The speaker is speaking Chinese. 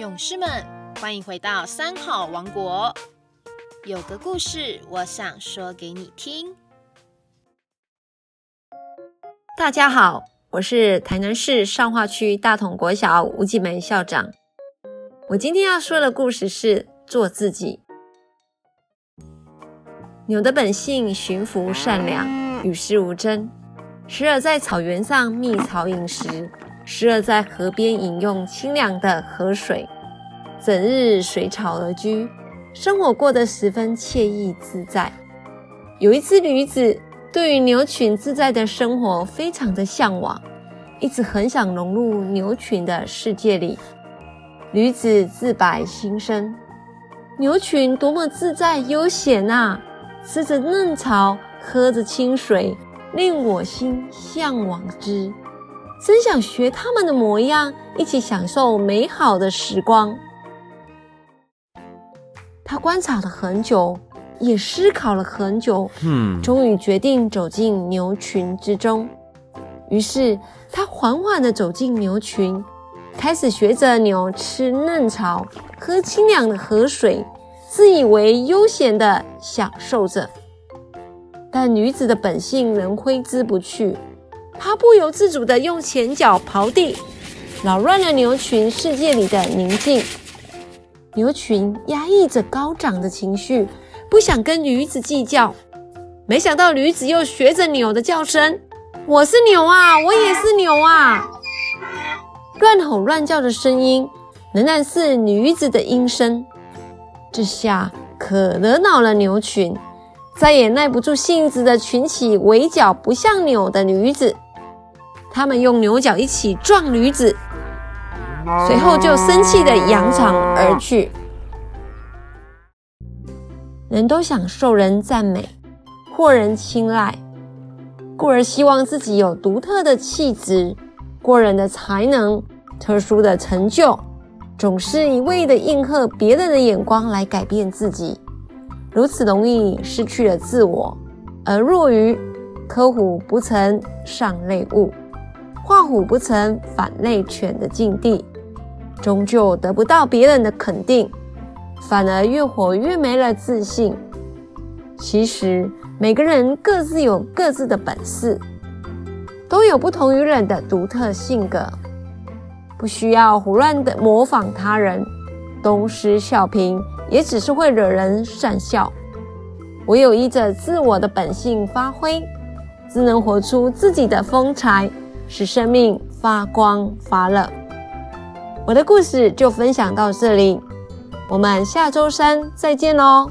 勇士们，欢迎回到三好王国。有个故事，我想说给你听。大家好，我是台南市上化区大同国小吴继梅校长。我今天要说的故事是做自己。牛的本性驯服善良，与世无争，时而在草原上觅草饮食。时而在河边饮用清凉的河水，整日随潮而居，生活过得十分惬意自在。有一只驴子，对于牛群自在的生活非常的向往，一直很想融入牛群的世界里。驴子自白心声：牛群多么自在悠闲啊！吃着嫩草，喝着清水，令我心向往之。真想学他们的模样，一起享受美好的时光。他观察了很久，也思考了很久，嗯，终于决定走进牛群之中。于是他缓缓地走进牛群，开始学着牛吃嫩草，喝清凉的河水，自以为悠闲地享受着。但女子的本性仍挥之不去。他不由自主地用前脚刨地，扰乱了牛群世界里的宁静。牛群压抑着高涨的情绪，不想跟驴子计较。没想到驴子又学着牛的叫声：“我是牛啊，我也是牛啊！”乱吼乱叫的声音仍然是驴子的音声。这下可惹恼了牛群，再也耐不住性子的群起围剿不像牛的驴子。他们用牛角一起撞驴子，随后就生气的扬长而去。人都想受人赞美，获人青睐，故而希望自己有独特的气质、过人的才能、特殊的成就，总是一味的应和别人的眼光来改变自己，如此容易失去了自我，而弱于科虎不成上类物。画虎不成反类犬的境地，终究得不到别人的肯定，反而越活越没了自信。其实每个人各自有各自的本事，都有不同于人的独特性格，不需要胡乱的模仿他人，东施效颦也只是会惹人讪笑。唯有依着自我的本性发挥，只能活出自己的风采。使生命发光发热。我的故事就分享到这里，我们下周三再见喽。